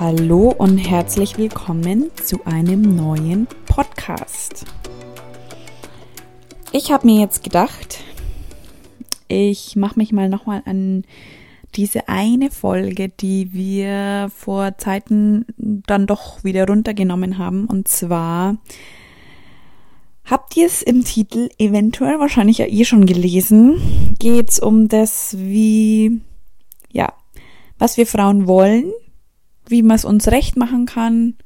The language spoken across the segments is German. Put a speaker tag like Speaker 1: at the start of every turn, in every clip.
Speaker 1: Hallo und herzlich willkommen zu einem neuen Podcast. Ich habe mir jetzt gedacht, ich mache mich mal nochmal an diese eine Folge, die wir vor Zeiten dann doch wieder runtergenommen haben. Und zwar habt ihr es im Titel eventuell wahrscheinlich ja eh schon gelesen. Geht es um das, wie, ja, was wir Frauen wollen, wie man es uns recht machen kann,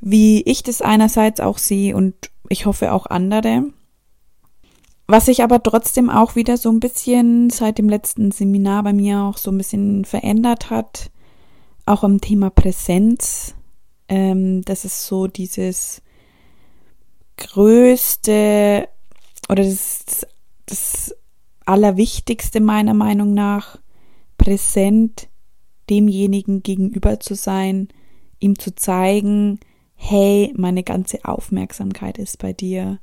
Speaker 1: wie ich das einerseits auch sehe und ich hoffe auch andere. Was sich aber trotzdem auch wieder so ein bisschen seit dem letzten Seminar bei mir auch so ein bisschen verändert hat, auch am Thema Präsenz. Ähm, das ist so dieses größte oder das, das, das Allerwichtigste meiner Meinung nach, präsent demjenigen gegenüber zu sein, ihm zu zeigen, hey, meine ganze Aufmerksamkeit ist bei dir.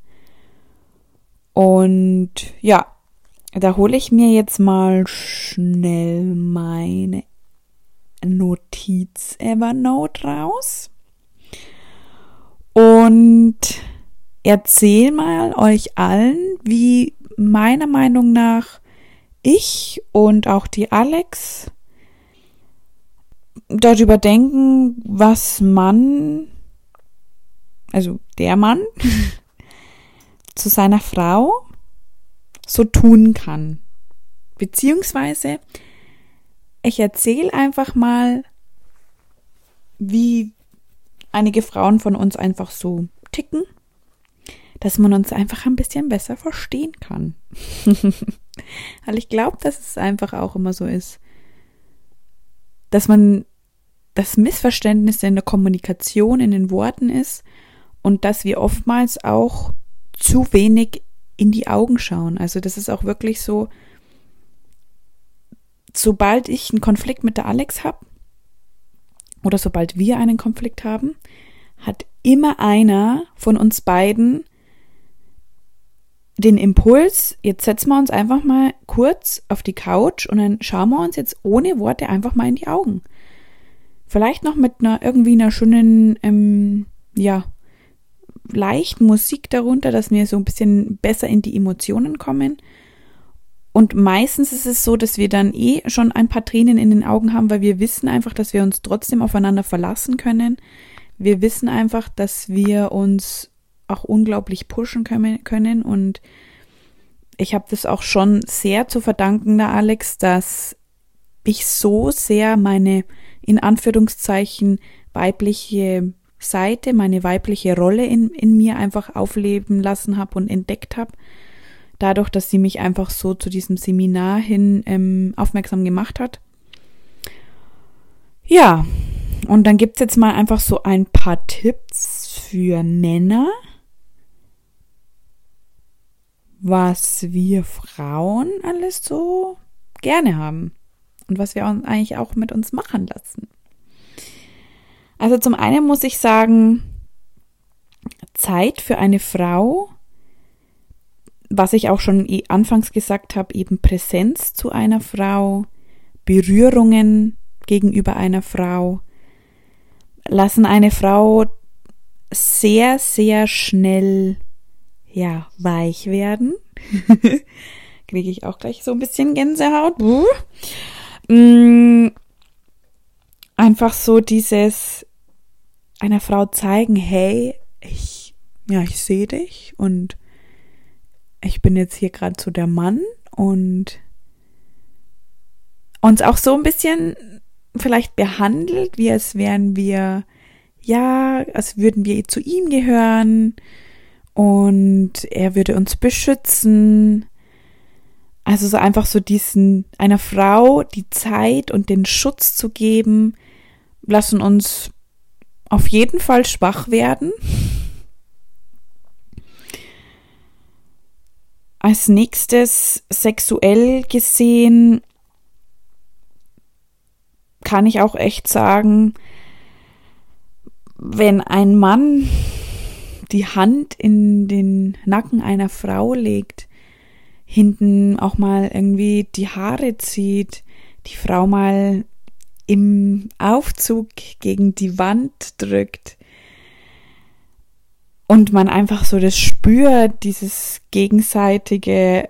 Speaker 1: Und ja, da hole ich mir jetzt mal schnell meine Notiz Evernote raus und erzähl mal euch allen, wie meiner Meinung nach ich und auch die Alex darüber denken, was man, also der Mann, zu seiner Frau so tun kann. Beziehungsweise, ich erzähle einfach mal, wie einige Frauen von uns einfach so ticken, dass man uns einfach ein bisschen besser verstehen kann. Weil ich glaube, dass es einfach auch immer so ist, dass man das Missverständnis in der Kommunikation, in den Worten ist und dass wir oftmals auch zu wenig in die Augen schauen. Also das ist auch wirklich so, sobald ich einen Konflikt mit der Alex habe oder sobald wir einen Konflikt haben, hat immer einer von uns beiden den Impuls, jetzt setzen wir uns einfach mal kurz auf die Couch und dann schauen wir uns jetzt ohne Worte einfach mal in die Augen. Vielleicht noch mit einer irgendwie einer schönen, ähm, ja, leichten Musik darunter, dass wir so ein bisschen besser in die Emotionen kommen. Und meistens ist es so, dass wir dann eh schon ein paar Tränen in den Augen haben, weil wir wissen einfach, dass wir uns trotzdem aufeinander verlassen können. Wir wissen einfach, dass wir uns auch unglaublich pushen können und ich habe das auch schon sehr zu verdanken, der Alex, dass ich so sehr meine in Anführungszeichen weibliche Seite, meine weibliche Rolle in, in mir einfach aufleben lassen habe und entdeckt habe. Dadurch, dass sie mich einfach so zu diesem Seminar hin ähm, aufmerksam gemacht hat. Ja, und dann gibt's jetzt mal einfach so ein paar Tipps für Männer, was wir Frauen alles so gerne haben und was wir uns eigentlich auch mit uns machen lassen. Also zum einen muss ich sagen, Zeit für eine Frau, was ich auch schon anfangs gesagt habe, eben Präsenz zu einer Frau, Berührungen gegenüber einer Frau, lassen eine Frau sehr, sehr schnell, ja, weich werden. Kriege ich auch gleich so ein bisschen Gänsehaut. Mm. Einfach so dieses einer Frau zeigen, hey, ich, ja, ich sehe dich und ich bin jetzt hier gerade so der Mann und uns auch so ein bisschen vielleicht behandelt, wie als wären wir, ja, als würden wir zu ihm gehören und er würde uns beschützen. Also so einfach so diesen, einer Frau die Zeit und den Schutz zu geben, lassen uns auf jeden Fall schwach werden. Als nächstes sexuell gesehen kann ich auch echt sagen, wenn ein Mann die Hand in den Nacken einer Frau legt, hinten auch mal irgendwie die Haare zieht, die Frau mal im Aufzug gegen die Wand drückt und man einfach so das spürt, dieses gegenseitige,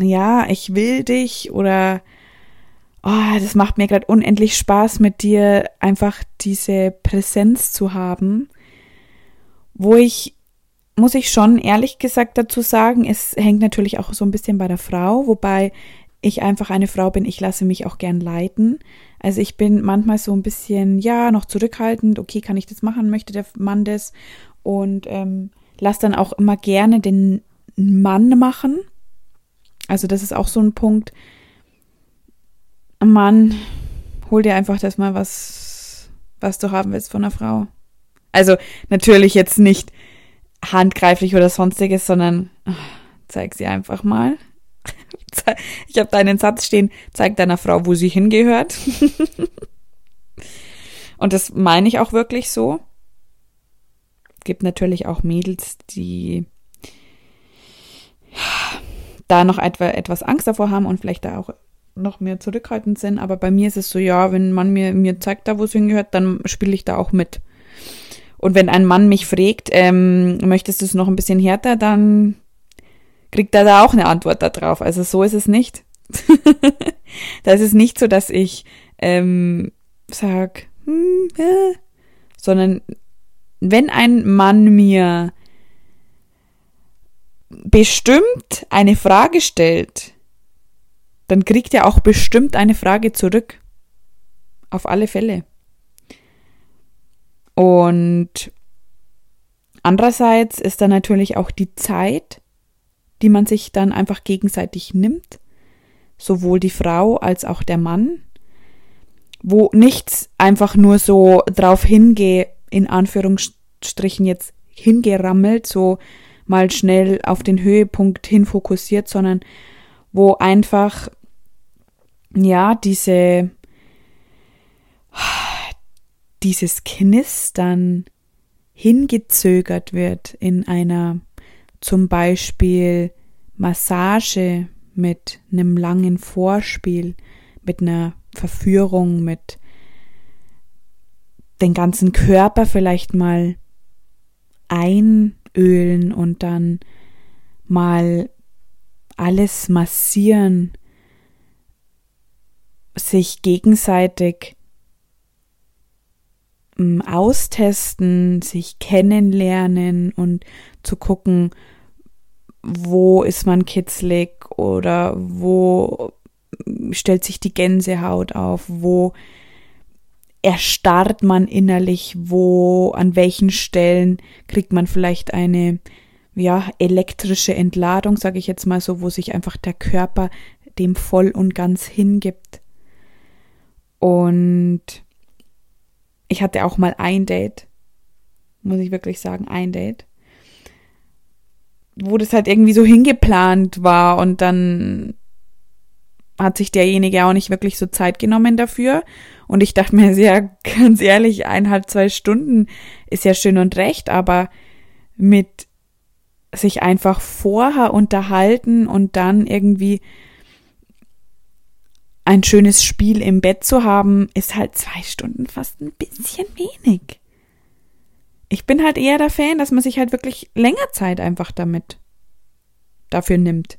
Speaker 1: ja, ich will dich oder oh, das macht mir gerade unendlich Spaß mit dir, einfach diese Präsenz zu haben, wo ich muss ich schon ehrlich gesagt dazu sagen, es hängt natürlich auch so ein bisschen bei der Frau, wobei ich einfach eine Frau bin, ich lasse mich auch gern leiten. Also ich bin manchmal so ein bisschen, ja, noch zurückhaltend, okay, kann ich das machen, möchte der Mann das und ähm, lass dann auch immer gerne den Mann machen. Also das ist auch so ein Punkt. Mann, hol dir einfach das mal, was, was du haben willst von einer Frau. Also natürlich jetzt nicht handgreiflich oder sonstiges, sondern ach, zeig sie einfach mal. Ich habe da einen Satz stehen, zeig deiner Frau, wo sie hingehört. Und das meine ich auch wirklich so gibt natürlich auch Mädels, die da noch etwa, etwas Angst davor haben und vielleicht da auch noch mehr zurückhaltend sind. Aber bei mir ist es so, ja, wenn man mir, mir zeigt, da wo es hingehört, dann spiele ich da auch mit. Und wenn ein Mann mich fragt, ähm, möchtest du es noch ein bisschen härter, dann kriegt er da auch eine Antwort darauf. Also so ist es nicht. da ist es nicht so, dass ich ähm, sag, hm, äh, sondern wenn ein Mann mir bestimmt eine Frage stellt, dann kriegt er auch bestimmt eine Frage zurück. Auf alle Fälle. Und andererseits ist da natürlich auch die Zeit, die man sich dann einfach gegenseitig nimmt, sowohl die Frau als auch der Mann, wo nichts einfach nur so drauf hingeht, in Anführungsstrichen jetzt hingerammelt, so mal schnell auf den Höhepunkt hin fokussiert, sondern wo einfach ja diese dieses Knistern hingezögert wird in einer zum Beispiel Massage mit einem langen Vorspiel, mit einer Verführung, mit den ganzen Körper vielleicht mal einölen und dann mal alles massieren, sich gegenseitig austesten, sich kennenlernen und zu gucken, wo ist man kitzlig oder wo stellt sich die Gänsehaut auf, wo erstarrt man innerlich, wo, an welchen Stellen kriegt man vielleicht eine, ja, elektrische Entladung, sage ich jetzt mal so, wo sich einfach der Körper dem voll und ganz hingibt. Und ich hatte auch mal ein Date, muss ich wirklich sagen, ein Date, wo das halt irgendwie so hingeplant war und dann hat sich derjenige auch nicht wirklich so Zeit genommen dafür. Und ich dachte mir, ja, ganz ehrlich, eineinhalb, zwei Stunden ist ja schön und recht, aber mit sich einfach vorher unterhalten und dann irgendwie ein schönes Spiel im Bett zu haben, ist halt zwei Stunden fast ein bisschen wenig. Ich bin halt eher der Fan, dass man sich halt wirklich länger Zeit einfach damit dafür nimmt.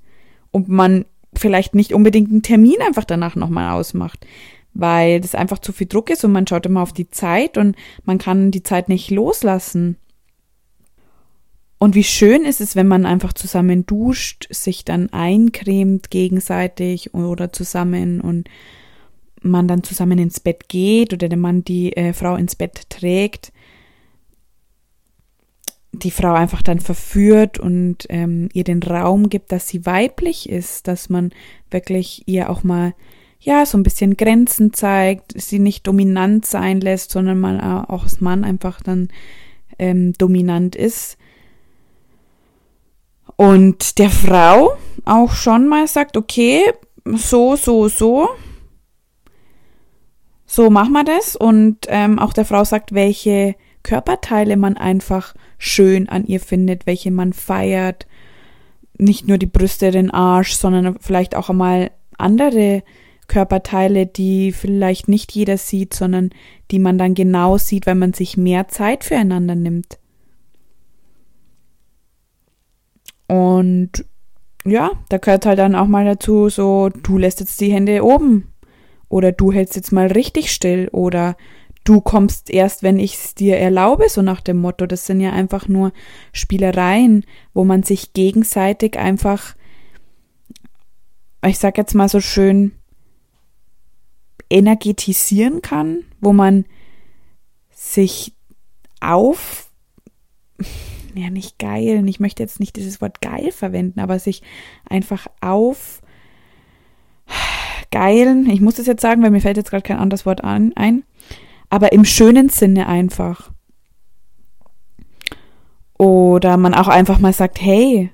Speaker 1: Und man vielleicht nicht unbedingt einen Termin einfach danach nochmal ausmacht, weil das einfach zu viel Druck ist und man schaut immer auf die Zeit und man kann die Zeit nicht loslassen. Und wie schön ist es, wenn man einfach zusammen duscht, sich dann eincremt gegenseitig oder zusammen und man dann zusammen ins Bett geht oder der Mann die äh, Frau ins Bett trägt die Frau einfach dann verführt und ähm, ihr den Raum gibt, dass sie weiblich ist, dass man wirklich ihr auch mal ja so ein bisschen Grenzen zeigt, sie nicht dominant sein lässt, sondern mal auch als Mann einfach dann ähm, dominant ist und der Frau auch schon mal sagt, okay, so, so, so, so machen wir das und ähm, auch der Frau sagt, welche Körperteile man einfach schön an ihr findet, welche man feiert. Nicht nur die Brüste, den Arsch, sondern vielleicht auch einmal andere Körperteile, die vielleicht nicht jeder sieht, sondern die man dann genau sieht, weil man sich mehr Zeit füreinander nimmt. Und ja, da gehört halt dann auch mal dazu, so, du lässt jetzt die Hände oben. Oder du hältst jetzt mal richtig still. Oder du kommst erst, wenn ich es dir erlaube, so nach dem Motto. Das sind ja einfach nur Spielereien, wo man sich gegenseitig einfach, ich sag jetzt mal so schön, energetisieren kann, wo man sich auf, ja nicht geil, ich möchte jetzt nicht dieses Wort geil verwenden, aber sich einfach auf geilen, ich muss das jetzt sagen, weil mir fällt jetzt gerade kein anderes Wort an, ein, aber im schönen Sinne einfach. Oder man auch einfach mal sagt, hey,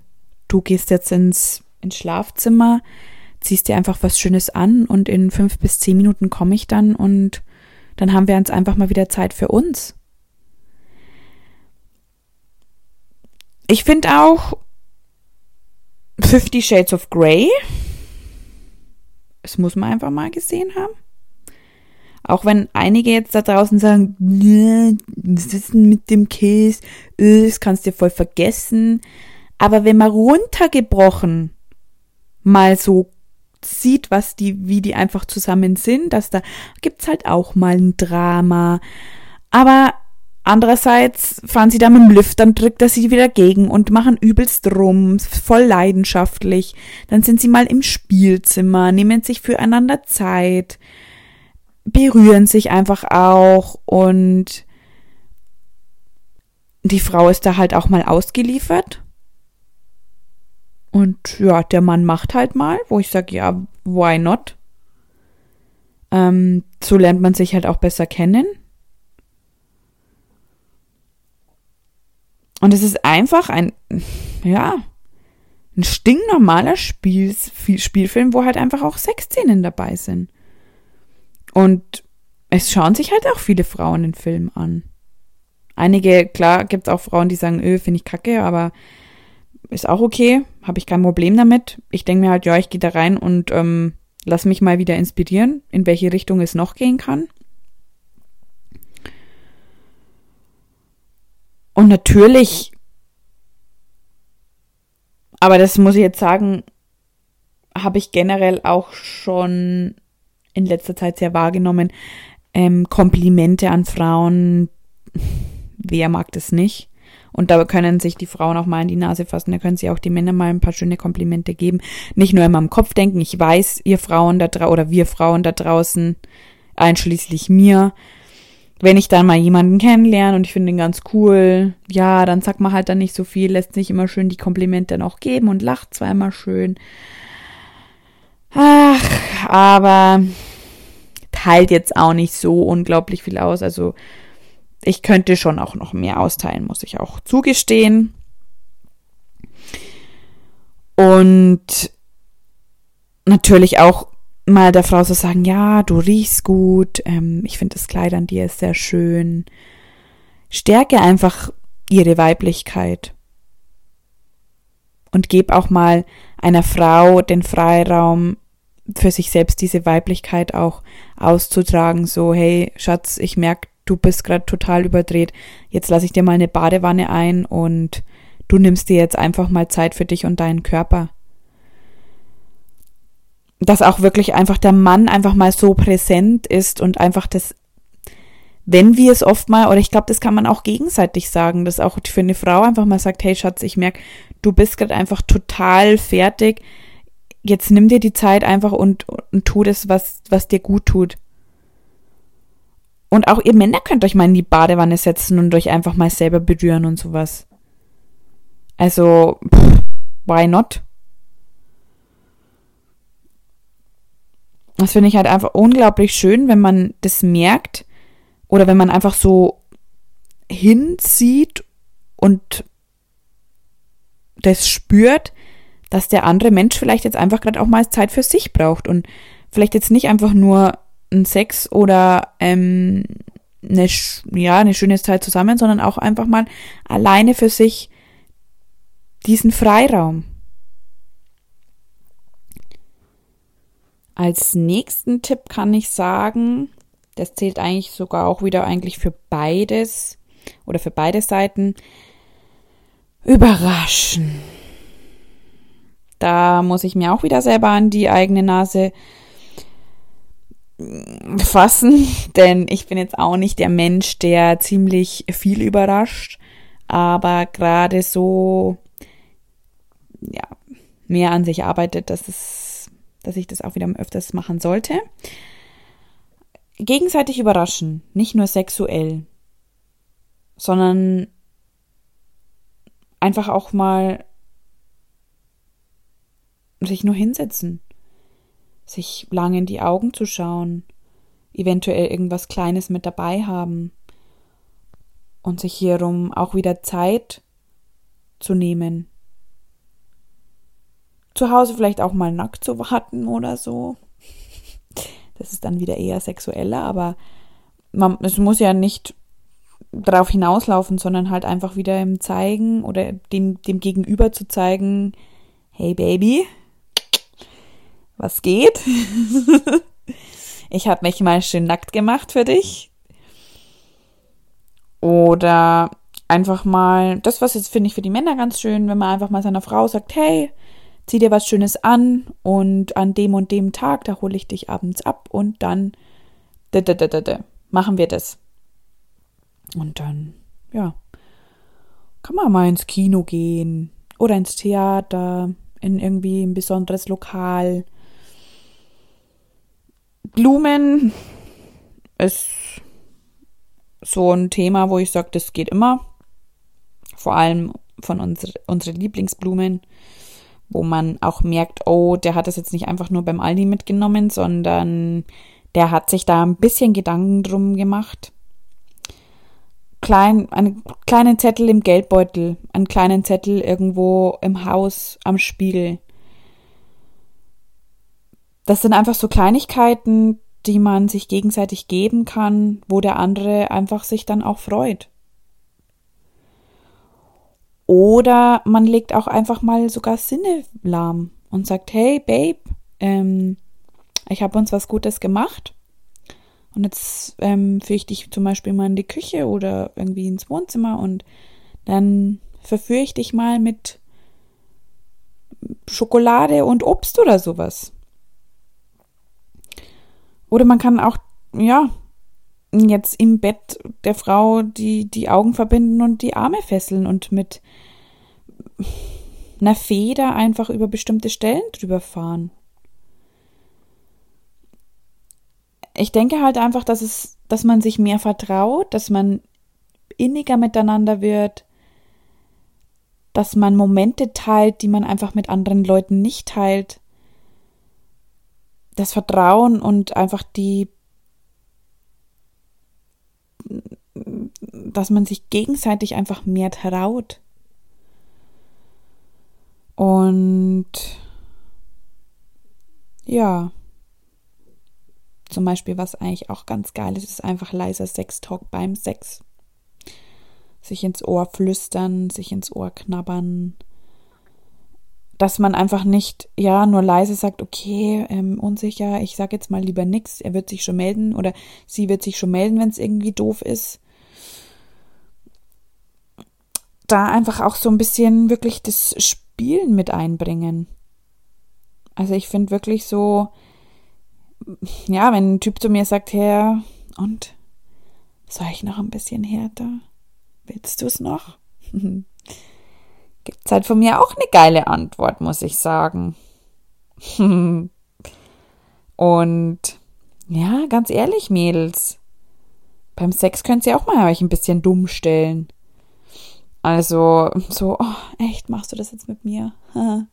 Speaker 1: du gehst jetzt ins, ins Schlafzimmer, ziehst dir einfach was Schönes an und in fünf bis zehn Minuten komme ich dann und dann haben wir uns einfach mal wieder Zeit für uns. Ich finde auch Fifty Shades of Grey. Das muss man einfach mal gesehen haben. Auch wenn einige jetzt da draußen sagen, was ist denn mit dem Käse? Das kannst du dir voll vergessen. Aber wenn man runtergebrochen mal so sieht, was die, wie die einfach zusammen sind, dass da gibt's halt auch mal ein Drama. Aber andererseits fahren sie da mit dem Lift, dann drückt er sie wieder gegen und machen übelst rum, voll leidenschaftlich. Dann sind sie mal im Spielzimmer, nehmen sich füreinander Zeit, berühren sich einfach auch und die Frau ist da halt auch mal ausgeliefert und ja, der Mann macht halt mal, wo ich sage, ja, why not? Ähm, so lernt man sich halt auch besser kennen. Und es ist einfach ein, ja, ein stinknormaler Spiel, Spielfilm, wo halt einfach auch Sexszenen dabei sind. Und es schauen sich halt auch viele Frauen den Film an. Einige, klar, gibt es auch Frauen, die sagen, öh, finde ich kacke, aber ist auch okay, habe ich kein Problem damit. Ich denke mir halt, ja, ich gehe da rein und ähm, lass mich mal wieder inspirieren, in welche Richtung es noch gehen kann. Und natürlich, aber das muss ich jetzt sagen, habe ich generell auch schon in letzter Zeit sehr wahrgenommen. Ähm, Komplimente an Frauen, wer mag das nicht? Und da können sich die Frauen auch mal in die Nase fassen. Da können sie auch die Männer mal ein paar schöne Komplimente geben. Nicht nur immer im Kopf denken. Ich weiß, ihr Frauen da draußen oder wir Frauen da draußen, einschließlich mir, wenn ich dann mal jemanden kennenlerne und ich finde ihn ganz cool, ja, dann sagt man halt dann nicht so viel, lässt sich immer schön die Komplimente dann auch geben und lacht zweimal schön. Ach, aber teilt jetzt auch nicht so unglaublich viel aus. Also ich könnte schon auch noch mehr austeilen, muss ich auch zugestehen. Und natürlich auch mal der Frau so sagen, ja, du riechst gut, ähm, ich finde das Kleid an dir ist sehr schön. Stärke einfach ihre Weiblichkeit. Und geb auch mal einer Frau den Freiraum, für sich selbst diese Weiblichkeit auch auszutragen, so, hey, Schatz, ich merke, du bist gerade total überdreht, jetzt lasse ich dir mal eine Badewanne ein und du nimmst dir jetzt einfach mal Zeit für dich und deinen Körper. Dass auch wirklich einfach der Mann einfach mal so präsent ist und einfach das, wenn wir es oft mal, oder ich glaube, das kann man auch gegenseitig sagen, dass auch für eine Frau einfach mal sagt, hey Schatz, ich merke, du bist gerade einfach total fertig, jetzt nimm dir die Zeit einfach und, und tu das, was, was dir gut tut. Und auch ihr Männer könnt euch mal in die Badewanne setzen und euch einfach mal selber berühren und sowas. Also, pff, why not? Das finde ich halt einfach unglaublich schön, wenn man das merkt oder wenn man einfach so hinzieht und das spürt, dass der andere Mensch vielleicht jetzt einfach gerade auch mal Zeit für sich braucht und vielleicht jetzt nicht einfach nur ein Sex oder ähm, eine, ja, eine schöne Zeit zusammen, sondern auch einfach mal alleine für sich diesen Freiraum. Als nächsten Tipp kann ich sagen, das zählt eigentlich sogar auch wieder eigentlich für beides oder für beide Seiten. Überraschen. Da muss ich mir auch wieder selber an die eigene Nase fassen, denn ich bin jetzt auch nicht der Mensch, der ziemlich viel überrascht, aber gerade so ja, mehr an sich arbeitet, dass es dass ich das auch wieder öfters machen sollte. Gegenseitig überraschen, nicht nur sexuell, sondern einfach auch mal sich nur hinsetzen sich lang in die Augen zu schauen, eventuell irgendwas Kleines mit dabei haben und sich hierum auch wieder Zeit zu nehmen. Zu Hause vielleicht auch mal nackt zu warten oder so. Das ist dann wieder eher sexueller, aber man, es muss ja nicht darauf hinauslaufen, sondern halt einfach wieder im Zeigen oder dem, dem Gegenüber zu zeigen, hey Baby, was geht? ich habe mich mal schön nackt gemacht für dich. Oder einfach mal, das was jetzt finde ich für die Männer ganz schön, wenn man einfach mal seiner Frau sagt, hey, zieh dir was Schönes an und an dem und dem Tag, da hole ich dich abends ab und dann machen wir das. Und dann, ja, kann man mal ins Kino gehen oder ins Theater, in irgendwie ein besonderes Lokal Blumen ist so ein Thema, wo ich sage, das geht immer. Vor allem von unsere, unsere Lieblingsblumen, wo man auch merkt, oh, der hat das jetzt nicht einfach nur beim Aldi mitgenommen, sondern der hat sich da ein bisschen Gedanken drum gemacht. Klein, einen kleinen Zettel im Geldbeutel, einen kleinen Zettel irgendwo im Haus am Spiegel das sind einfach so Kleinigkeiten, die man sich gegenseitig geben kann, wo der andere einfach sich dann auch freut. Oder man legt auch einfach mal sogar Sinne lahm und sagt, hey Babe, ähm, ich habe uns was Gutes gemacht und jetzt ähm, führe ich dich zum Beispiel mal in die Küche oder irgendwie ins Wohnzimmer und dann verführe ich dich mal mit Schokolade und Obst oder sowas. Oder man kann auch, ja, jetzt im Bett der Frau die, die Augen verbinden und die Arme fesseln und mit einer Feder einfach über bestimmte Stellen drüber fahren. Ich denke halt einfach, dass es, dass man sich mehr vertraut, dass man inniger miteinander wird, dass man Momente teilt, die man einfach mit anderen Leuten nicht teilt das Vertrauen und einfach die, dass man sich gegenseitig einfach mehr traut. Und ja, zum Beispiel, was eigentlich auch ganz geil ist, ist einfach leiser Sextalk beim Sex. Sich ins Ohr flüstern, sich ins Ohr knabbern, dass man einfach nicht, ja, nur leise sagt, okay, ähm, unsicher, ich sag jetzt mal lieber nix, er wird sich schon melden oder sie wird sich schon melden, wenn es irgendwie doof ist. Da einfach auch so ein bisschen wirklich das Spielen mit einbringen. Also ich finde wirklich so, ja, wenn ein Typ zu mir sagt, Herr, und soll ich noch ein bisschen härter? Willst du es noch? Gibt's halt von mir auch eine geile Antwort, muss ich sagen. Und ja, ganz ehrlich, Mädels, beim Sex könnt ihr auch mal euch ein bisschen dumm stellen. Also, so, oh, echt, machst du das jetzt mit mir?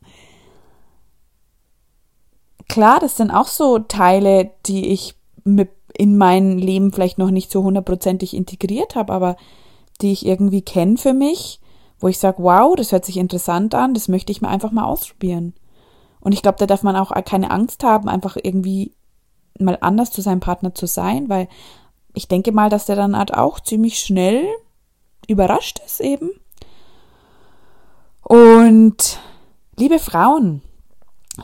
Speaker 1: Klar, das sind auch so Teile, die ich mit in mein Leben vielleicht noch nicht so hundertprozentig integriert habe, aber die ich irgendwie kenne für mich wo ich sage, wow, das hört sich interessant an, das möchte ich mir einfach mal ausprobieren. Und ich glaube, da darf man auch keine Angst haben, einfach irgendwie mal anders zu seinem Partner zu sein, weil ich denke mal, dass der dann halt auch ziemlich schnell überrascht ist eben. Und liebe Frauen,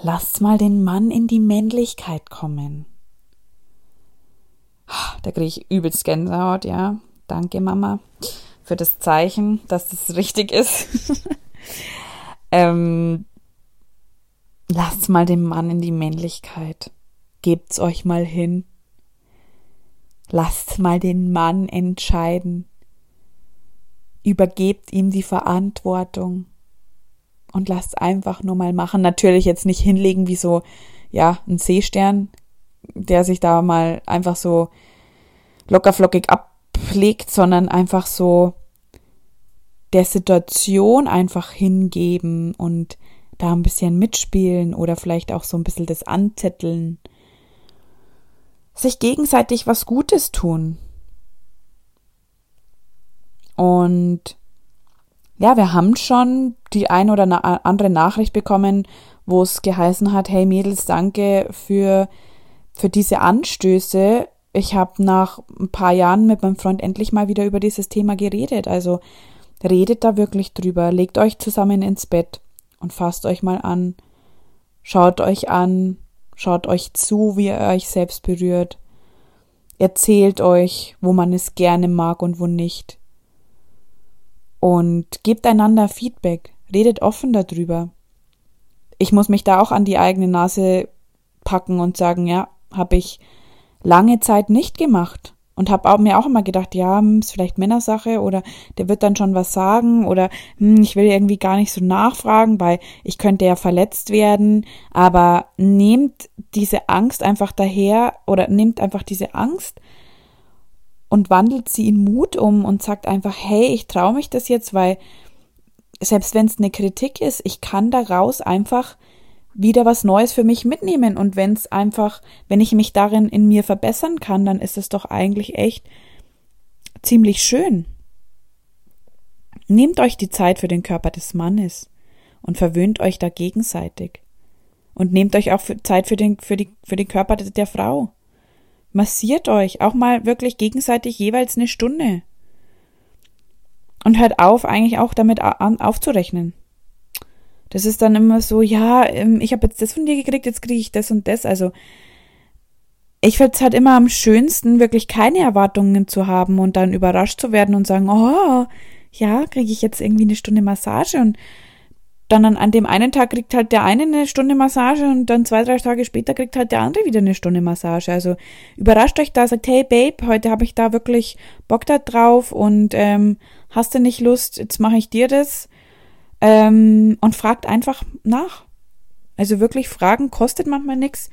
Speaker 1: Lasst mal den Mann in die Männlichkeit kommen. Da kriege ich übelst Gänsehaut, ja. Danke, Mama, für das Zeichen, dass das richtig ist. ähm, lasst mal den Mann in die Männlichkeit. Gebt's euch mal hin. Lasst mal den Mann entscheiden. Übergebt ihm die Verantwortung und lasst einfach nur mal machen. Natürlich jetzt nicht hinlegen wie so, ja, ein Seestern, der sich da mal einfach so lockerflockig ablegt, sondern einfach so der Situation einfach hingeben und da ein bisschen mitspielen oder vielleicht auch so ein bisschen das anzetteln. Sich gegenseitig was Gutes tun. Und ja, wir haben schon die ein oder andere Nachricht bekommen, wo es geheißen hat, hey Mädels, danke für, für diese Anstöße. Ich habe nach ein paar Jahren mit meinem Freund endlich mal wieder über dieses Thema geredet. Also redet da wirklich drüber, legt euch zusammen ins Bett und fasst euch mal an, schaut euch an, schaut euch zu, wie ihr euch selbst berührt, erzählt euch, wo man es gerne mag und wo nicht und gebt einander Feedback, redet offen darüber. Ich muss mich da auch an die eigene Nase packen und sagen, ja, habe ich lange Zeit nicht gemacht und habe mir auch immer gedacht, ja, hm, ist vielleicht Männersache oder der wird dann schon was sagen oder hm, ich will irgendwie gar nicht so nachfragen, weil ich könnte ja verletzt werden, aber nehmt diese Angst einfach daher oder nehmt einfach diese Angst und wandelt sie in Mut um und sagt einfach, hey, ich traue mich das jetzt, weil selbst wenn es eine Kritik ist, ich kann daraus einfach wieder was Neues für mich mitnehmen. Und wenn es einfach, wenn ich mich darin in mir verbessern kann, dann ist es doch eigentlich echt ziemlich schön. Nehmt euch die Zeit für den Körper des Mannes und verwöhnt euch da gegenseitig. Und nehmt euch auch Zeit für den, für, die, für den Körper der Frau. Massiert euch auch mal wirklich gegenseitig jeweils eine Stunde. Und hört auf, eigentlich auch damit aufzurechnen. Das ist dann immer so, ja, ähm, ich habe jetzt das von dir gekriegt, jetzt kriege ich das und das. Also ich finde es halt immer am schönsten, wirklich keine Erwartungen zu haben und dann überrascht zu werden und sagen, oh, ja, kriege ich jetzt irgendwie eine Stunde Massage und dann an, an dem einen Tag kriegt halt der eine eine Stunde Massage und dann zwei, drei Tage später kriegt halt der andere wieder eine Stunde Massage. Also überrascht euch da, sagt, hey Babe, heute habe ich da wirklich Bock da drauf und ähm, hast du nicht Lust, jetzt mache ich dir das. Ähm, und fragt einfach nach. Also wirklich fragen kostet manchmal nichts.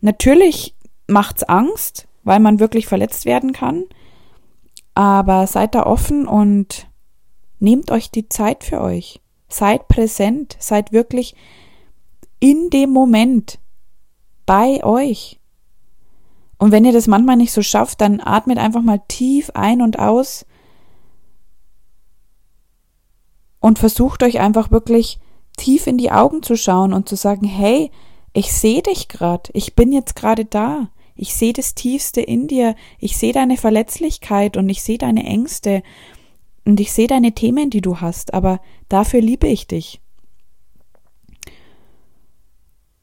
Speaker 1: Natürlich macht's Angst, weil man wirklich verletzt werden kann. Aber seid da offen und nehmt euch die Zeit für euch. Seid präsent, seid wirklich in dem Moment bei euch. Und wenn ihr das manchmal nicht so schafft, dann atmet einfach mal tief ein und aus. Und versucht euch einfach wirklich tief in die Augen zu schauen und zu sagen, hey, ich sehe dich gerade, ich bin jetzt gerade da, ich sehe das Tiefste in dir, ich sehe deine Verletzlichkeit und ich sehe deine Ängste und ich sehe deine Themen, die du hast, aber dafür liebe ich dich.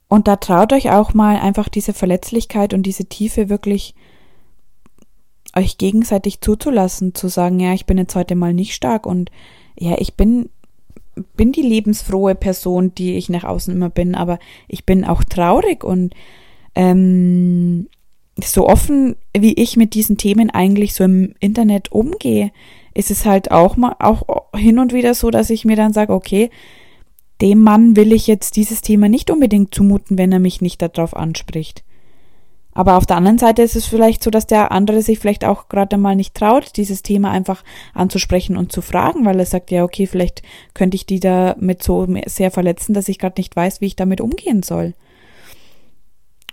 Speaker 1: Und da traut euch auch mal einfach diese Verletzlichkeit und diese Tiefe wirklich euch gegenseitig zuzulassen, zu sagen, ja, ich bin jetzt heute mal nicht stark und ja, ich bin bin die lebensfrohe Person, die ich nach außen immer bin, aber ich bin auch traurig und ähm, so offen, wie ich mit diesen Themen eigentlich so im Internet umgehe, ist es halt auch mal auch hin und wieder so, dass ich mir dann sage, okay, dem Mann will ich jetzt dieses Thema nicht unbedingt zumuten, wenn er mich nicht darauf anspricht. Aber auf der anderen Seite ist es vielleicht so, dass der andere sich vielleicht auch gerade mal nicht traut, dieses Thema einfach anzusprechen und zu fragen, weil er sagt, ja, okay, vielleicht könnte ich die da mit so sehr verletzen, dass ich gerade nicht weiß, wie ich damit umgehen soll.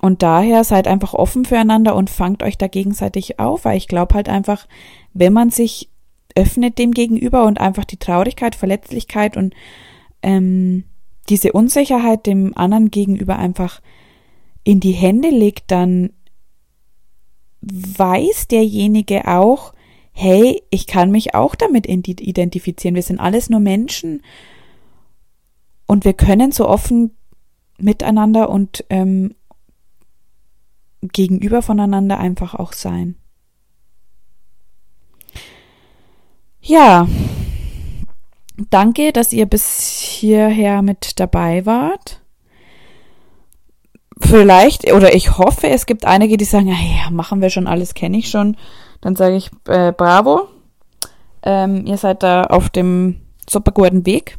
Speaker 1: Und daher seid einfach offen füreinander und fangt euch da gegenseitig auf, weil ich glaube halt einfach, wenn man sich öffnet dem gegenüber und einfach die Traurigkeit, Verletzlichkeit und ähm, diese Unsicherheit dem anderen gegenüber einfach in die Hände legt, dann weiß derjenige auch, hey, ich kann mich auch damit identifizieren. Wir sind alles nur Menschen und wir können so offen miteinander und ähm, gegenüber voneinander einfach auch sein. Ja, danke, dass ihr bis hierher mit dabei wart. Vielleicht, oder ich hoffe, es gibt einige, die sagen, ja, machen wir schon alles, kenne ich schon. Dann sage ich, äh, bravo, ähm, ihr seid da auf dem super guten Weg.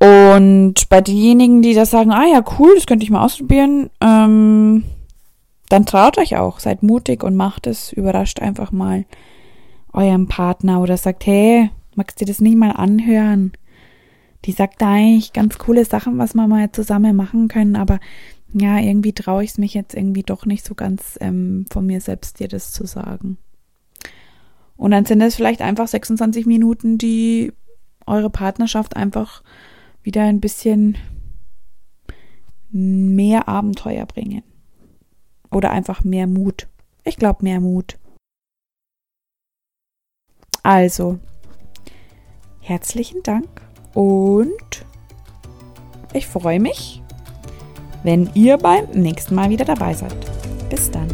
Speaker 1: Und bei denjenigen, die da sagen, ah ja, cool, das könnte ich mal ausprobieren, ähm, dann traut euch auch, seid mutig und macht es, überrascht einfach mal eurem Partner oder sagt, hey, magst du das nicht mal anhören? Die sagt da eigentlich ganz coole Sachen, was wir mal zusammen machen können, aber ja, irgendwie traue ich es mich jetzt irgendwie doch nicht so ganz ähm, von mir selbst dir das zu sagen. Und dann sind es vielleicht einfach 26 Minuten, die eure Partnerschaft einfach wieder ein bisschen mehr Abenteuer bringen. Oder einfach mehr Mut. Ich glaube, mehr Mut. Also, herzlichen Dank und ich freue mich, wenn ihr beim nächsten Mal wieder dabei seid. Bis dann.